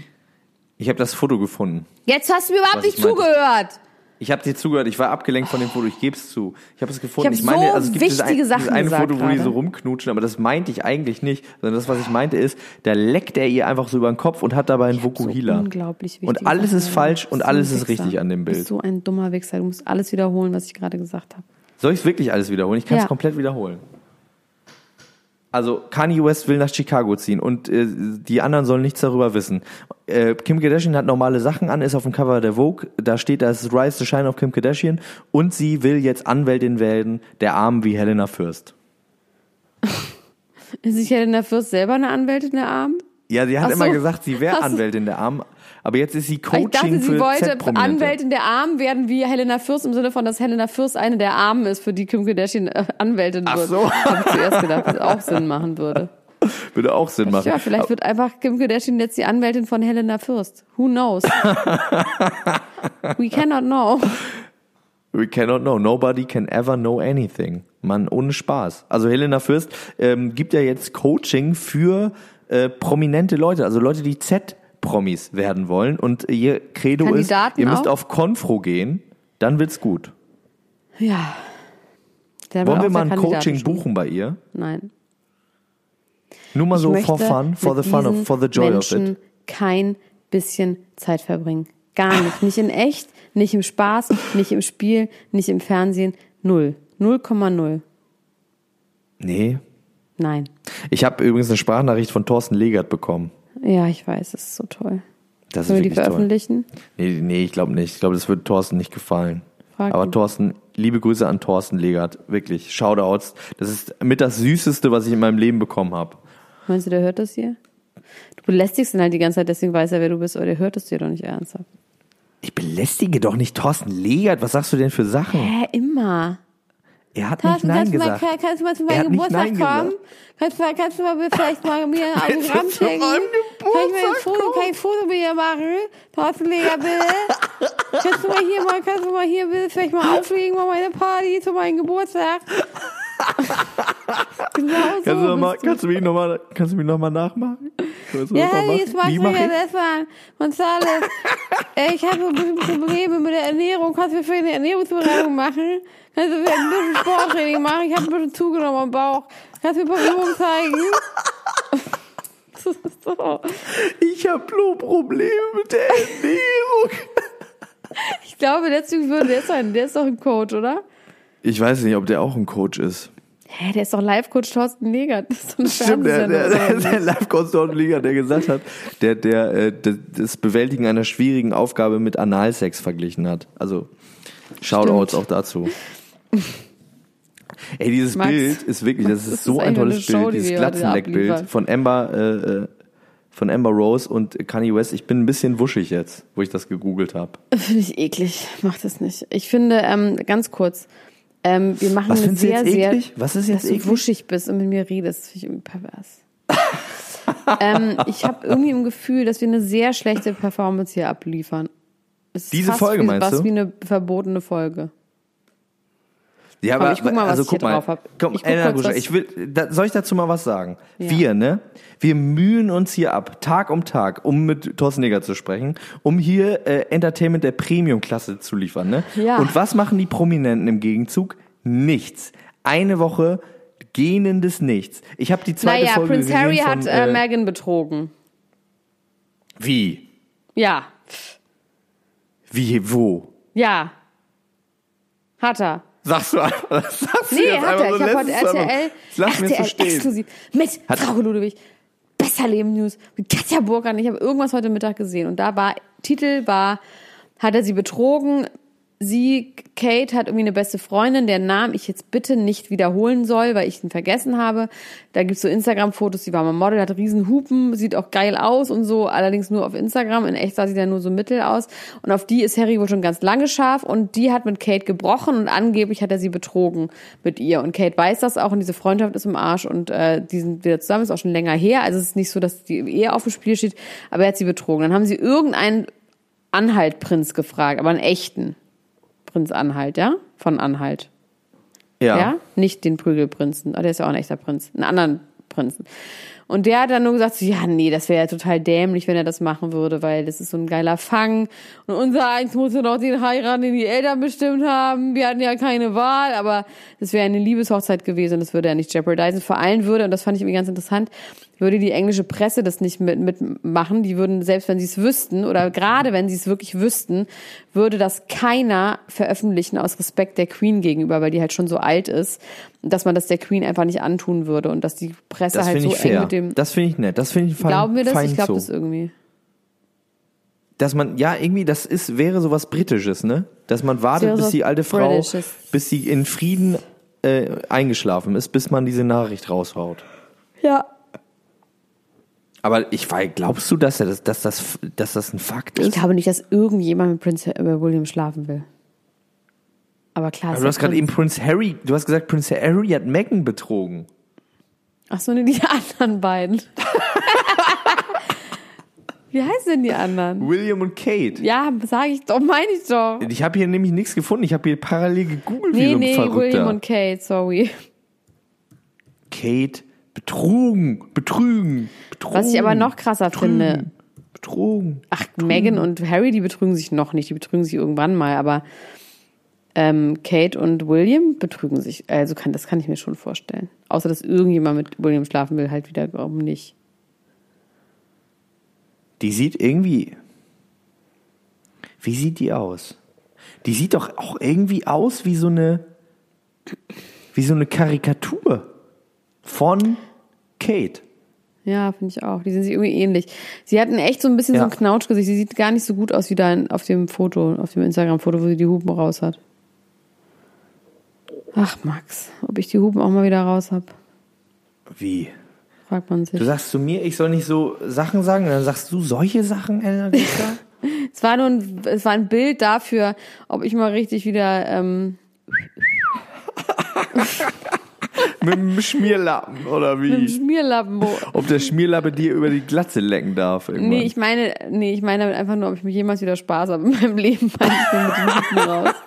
Ich habe das Foto gefunden. Jetzt hast du mir überhaupt ich nicht zugehört. Ich habe dir zugehört, ich war abgelenkt von dem Foto, ich gebe es zu. Ich habe es gefunden. Ich hab so also es gibt dieses wichtige ein, Sachen dieses eine Foto, wo die so rumknutschen, aber das meinte ich eigentlich nicht, sondern das, was ich meinte, ist, da leckt er ihr einfach so über den Kopf und hat dabei einen Vokuhila. So unglaublich wichtig. und alles ist falsch und alles ist Wichser. richtig an dem Du bist Bild. so ein dummer Wichser. Du musst alles wiederholen, was ich gerade gesagt habe. Soll ich es wirklich alles wiederholen? Ich kann es Ja. komplett wiederholen. Also Kanye West will nach Chicago ziehen und äh, die anderen sollen nichts darüber wissen. Äh, Kim Kardashian hat normale Sachen an, ist auf dem Cover der Vogue, da steht das Rise to Shine of Kim Kardashian und sie will jetzt Anwältin werden, der Armen wie Helena Fürst. Ist sich Helena Fürst selber eine Anwältin der Armen? Ja, sie hat so. immer gesagt, sie wäre. Anwältin der Armen, aber jetzt ist sie Ich Coaching dachte, sie für wollte. Anwältin der Armen werden wie Helena Fürst im Sinne von, dass Helena Fürst eine der Armen ist, für die Kim Kardashian äh, Anwältin Ach wird. so. Habe ich zuerst gedacht, dass auch Sinn machen würde. Würde auch Sinn machen. Ja, vielleicht wird einfach Kim Kardashian jetzt die Anwältin von Helena Fürst. Who knows? We cannot know. We cannot know. Nobody can ever know anything. Mann, ohne Spaß. Also Helena Fürst ähm, gibt ja jetzt Coaching für äh, prominente Leute, also Leute, die Z-Promis werden wollen. Und ihr Credo Kandidaten ist, ihr müsst auch? auf Konfro gehen, dann wird's gut. Ja. Der Wollen wir mal ein Coaching buchen bei ihr? Nein. Nur mal Ich so for fun, for the fun of, for the joy Menschen of it. kein bisschen Zeit verbringen. Gar nicht. Nicht in echt, nicht im Spaß, nicht im Spiel, nicht im Fernsehen. Null. 0,0. Nee. Nein. Ich habe übrigens eine Sprachnachricht von Thorsten Legert bekommen. Ja, ich weiß, es ist so toll. Das Sollen wir die wirklich toll. veröffentlichen? Nee, nee, ich glaube nicht. Ich glaube, das würde Thorsten nicht gefallen. Frag Aber ihn. Thorsten, liebe Grüße an Thorsten Legert. Wirklich, Shoutouts. Das ist mit das Süßeste, was ich in meinem Leben bekommen habe. Meinst du, der hört das hier? Du belästigst ihn halt die ganze Zeit, deswegen weiß er, wer du bist, aber der hört es dir doch nicht ernsthaft. Ich belästige doch nicht Thorsten Legert. Was sagst du denn für Sachen? Hä, immer. Er hat Thorsten, nicht Nein kannst, du mal, gesagt. kann- kannst du mal zu meinem Geburtstag kommen? gesagt. Kannst du, mal, kannst du mal vielleicht mal mir ein Autogramm schenken? Kann ich mal ein Foto, kann ich ein Foto mit dir machen? Thorsten Leger, bitte? kannst du mal hier mal, kannst du mal hier bitte vielleicht mal auflegen, mal meine Party zu meinem Geburtstag? genau so Kannst du, noch mal, du. kannst du mich nochmal, kannst du mich noch mal nachmachen? Ja, jetzt machst du ich? das mal. Gonzales, ich habe ein bisschen Probleme mit der Ernährung. Kannst du mir für eine Ernährungsberatung machen? Kannst du mir ein bisschen Sporttraining machen? Ich habe ein bisschen zugenommen am Bauch. Kannst du mir ein paar Übungen zeigen? so. Ich habe Probleme mit der Ernährung. Ich glaube, deswegen würde der sein. Der ist doch ein Coach, oder? Ich weiß nicht, ob der auch ein Coach ist. Hä, der ist doch Live-Coach Thorsten Legert. Das ist doch eine Stimmt, der, der, der, der Live-Coach der gesagt hat, der, der, äh, das- Bewältigen einer schwierigen Aufgabe mit Analsex verglichen hat. Also, Shoutouts auch dazu. Ey, dieses Max, Bild ist wirklich, das das ist ist so ein eigentlich tolles eine Show, Bild, die dieses Glatzenleckbild von Amber, äh, äh, von Amber Rose und Kanye West. Ich bin ein bisschen wuschig jetzt, wo ich das gegoogelt habe. Finde ich eklig. Mach das nicht. Ich finde, ähm, ganz kurz, ähm, wir machen Was eine du sehr, sehr? Was ist jetzt dass du eklig? wuschig bist und mit mir redest. Das finde ich irgendwie pervers. ähm, ich habe irgendwie im Gefühl, dass wir eine sehr schlechte Performance hier abliefern. Es ist Diese fast Folge wie, meinst was du? wie eine verbotene Folge. Ja, Komm, ich guck mal, was also ich guck mal, drauf hab. Komm, Ich Elena Guscha, ich will, da, soll ich dazu mal was sagen? Ja. Wir, ne? Wir mühen uns hier ab, Tag um Tag, um mit Thorsten Neger zu sprechen, um hier äh, Entertainment der Premium-Klasse zu liefern, ne? Ja. Und was machen die Prominenten im Gegenzug? Nichts. Eine Woche gähnendes Nichts. Ich habe die zweite naja, Folge Prince Harry von, hat äh, äh, Meghan betrogen. Wie? Ja, Wie, wo? ja. Hat er. Sagst du einfach, das sagst du Nee, jetzt hat er. so Ich habe heute. RTL, so RTL exklusiv mit Hat- Frau Ludwig. Besser Leben News mit Katja Burkhardt. Ich habe irgendwas heute Mittag gesehen und da war Titel war hat er sie betrogen. Sie, Kate, hat irgendwie eine beste Freundin, deren Namen ich jetzt bitte nicht wiederholen soll, weil ich ihn vergessen habe. Da gibt's so Instagram-Fotos, die war mal Model, hat riesen Hupen, sieht auch geil aus und so, allerdings nur auf Instagram. In echt sah sie dann nur so mittel aus. Und auf die ist Harry wohl schon ganz lange scharf und die hat mit Kate gebrochen und angeblich hat er sie betrogen mit ihr. Und Kate weiß das auch und diese Freundschaft ist im Arsch und äh, die sind wieder zusammen, ist auch schon länger her. Also es ist nicht so, dass die Ehe auf dem Spiel steht, aber er hat sie betrogen. Dann haben sie irgendeinen Anhalt-Prinz gefragt, aber einen echten Prinz Anhalt, ja? Von Anhalt. Ja. Nicht den Prügelprinzen. Oh, der ist ja auch ein echter Prinz. Einen anderen Prinzen. Und der hat dann nur gesagt, so, ja, nee, das wäre ja total dämlich, wenn er das machen würde, weil das ist so ein geiler Fang. Und unser Eins musste doch den heiraten, den die Eltern bestimmt haben. Wir hatten ja keine Wahl, aber das wäre eine Liebeshochzeit gewesen und das würde er nicht jeopardisen. Vor allem würde, und das fand ich irgendwie ganz interessant, würde die englische Presse das nicht mit, mitmachen. Die würden, selbst wenn sie es wüssten, oder gerade wenn sie es wirklich wüssten, würde das keiner veröffentlichen aus Respekt der Queen gegenüber, weil die halt schon so alt ist, dass man das der Queen einfach nicht antun würde und dass die Presse Das halt so eng fair. mit dem. Das finde ich nett. Das finde ich fein, Glauben wir das? Ich glaube das irgendwie. dass man, ja, irgendwie, das ist, wäre sowas Britisches, ne? Dass man wartet, bis die alte Frau, Britisches. bis sie in Frieden äh, eingeschlafen ist, bis man diese Nachricht raushaut. Ja. Aber ich weiß, glaubst du, dass, er das, dass, das, dass das ein Fakt Ich ist? glaube nicht, dass irgendjemand mit Prince äh, William schlafen will. Aber klar. Aber du hast gerade Prinz- eben Prince Harry, du hast gesagt, Prince Harry hat Meghan betrogen. Ach so, ne, die anderen beiden. Wie heißen denn die anderen? William und Kate. Ja, sage ich doch, meine ich doch. Ich habe hier nämlich nichts gefunden. Ich habe hier parallel gegoogelt wie Nee, so ein nee, Verrückter. William und Kate, sorry. Kate betrogen, betrügen, betrogen. Was ich aber noch krasser finde. Betrogen. Ach, Meghan und Harry, die betrügen sich noch nicht, die betrügen sich irgendwann mal, aber ähm, Kate und William betrügen sich. Also kann, das kann ich mir schon vorstellen. Außer dass irgendjemand mit William schlafen will, halt wiederum nicht. Die sieht irgendwie. Wie sieht die aus? Die sieht doch auch irgendwie aus wie so eine. Wie so eine Karikatur von Kate. Ja, finde ich auch. Die sind sich irgendwie ähnlich. Sie hatten echt so ein bisschen Ja. so ein Knautschgesicht. Sie sieht gar nicht so gut aus wie da auf dem Foto, auf dem Instagram-Foto, wo sie die Hupen raus hat. Ach, Max, ob ich die Hupen auch mal wieder raus hab, Wie? fragt man sich. Du sagst zu mir, ich soll nicht so Sachen sagen, dann sagst du solche Sachen, Elena? Es war nur ein, es war ein Bild dafür, ob ich mal richtig wieder, ähm, Mit dem Schmierlappen, oder mit dem wie? Schmierlappen. wo- Ob der Schmierlappe dir über die Glatze lecken darf irgendwann. Nee, ich meine, nee, ich meine damit einfach nur, ob ich mich jemals wieder Spaß habe in meinem Leben, ich mit den Hupen raus.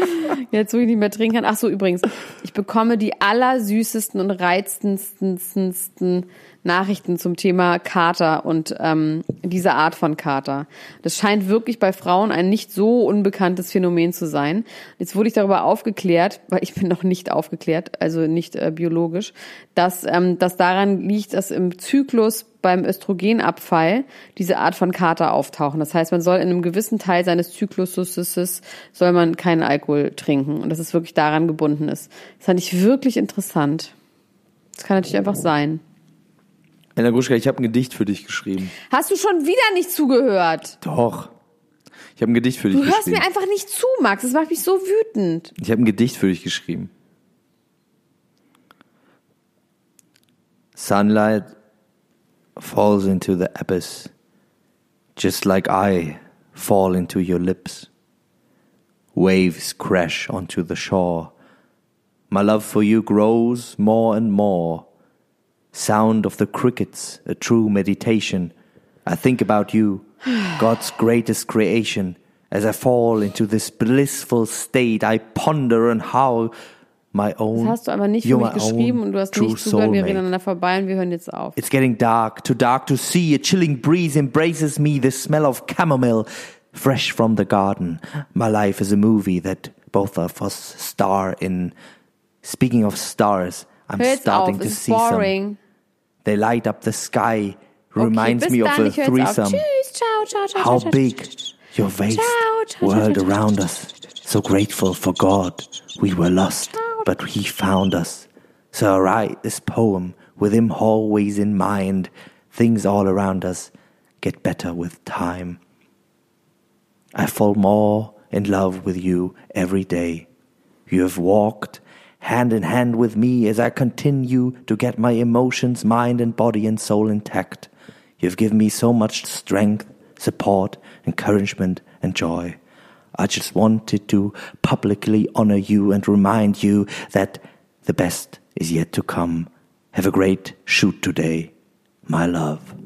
Jetzt, wo ich nicht mehr trinken kann. Ach so, übrigens, ich bekomme die allersüßesten und reizendsten Nachrichten zum Thema Kater und ähm, diese Art von Kater. Das scheint wirklich bei Frauen ein nicht so unbekanntes Phänomen zu sein. Jetzt wurde ich darüber aufgeklärt, weil ich bin noch nicht aufgeklärt, also nicht äh, biologisch, dass ähm, das daran liegt, dass im Zyklus beim Östrogenabfall diese Art von Kater auftauchen. Das heißt, man soll in einem gewissen Teil seines Zykluses soll man keinen Alkohol trinken und dass es wirklich daran gebunden ist. Das fand ich wirklich interessant. Das kann natürlich einfach sein. Elena Gruschka, ich habe ein Gedicht für dich geschrieben. Hast du schon wieder nicht zugehört? Doch. Ich habe ein Gedicht für dich Du hörst geschrieben. mir einfach nicht zu, Max. Das macht mich so wütend. Ich habe ein Gedicht für dich geschrieben. Sunlight falls into the abyss, just like I fall into your lips. Waves crash onto the shore. My love for you grows more and more. Sound of the crickets, a true meditation. I think about you, God's greatest creation. As I fall into this blissful state, I ponder on how my own. Das hast du aber nicht für mich geschrieben und du hast nicht zugehört. Wir reden aneinander vorbei und wir hören jetzt auf. It's getting dark, too dark to see. A chilling breeze embraces me, the smell of chamomile, fresh from the garden. My life is a movie that both of us star in. Speaking of stars, I'm starting auf. to see some. They light up the sky, reminds bis me of a Ich höre jetzt auf. threesome. Tschüss. Ciao, ciao, ciao. How big your vast world around us. So grateful for God. We were lost, but He found us. So I write this poem with Him always in mind. Things all around us get better with time. I fall more in love with you every day. You have walked hand in hand with me as I continue to get my emotions, mind, and body and soul intact. You have given me so much strength, support, encouragement, and joy. I just wanted to publicly honor you and remind you that the best is yet to come. Have a great shoot today. My love.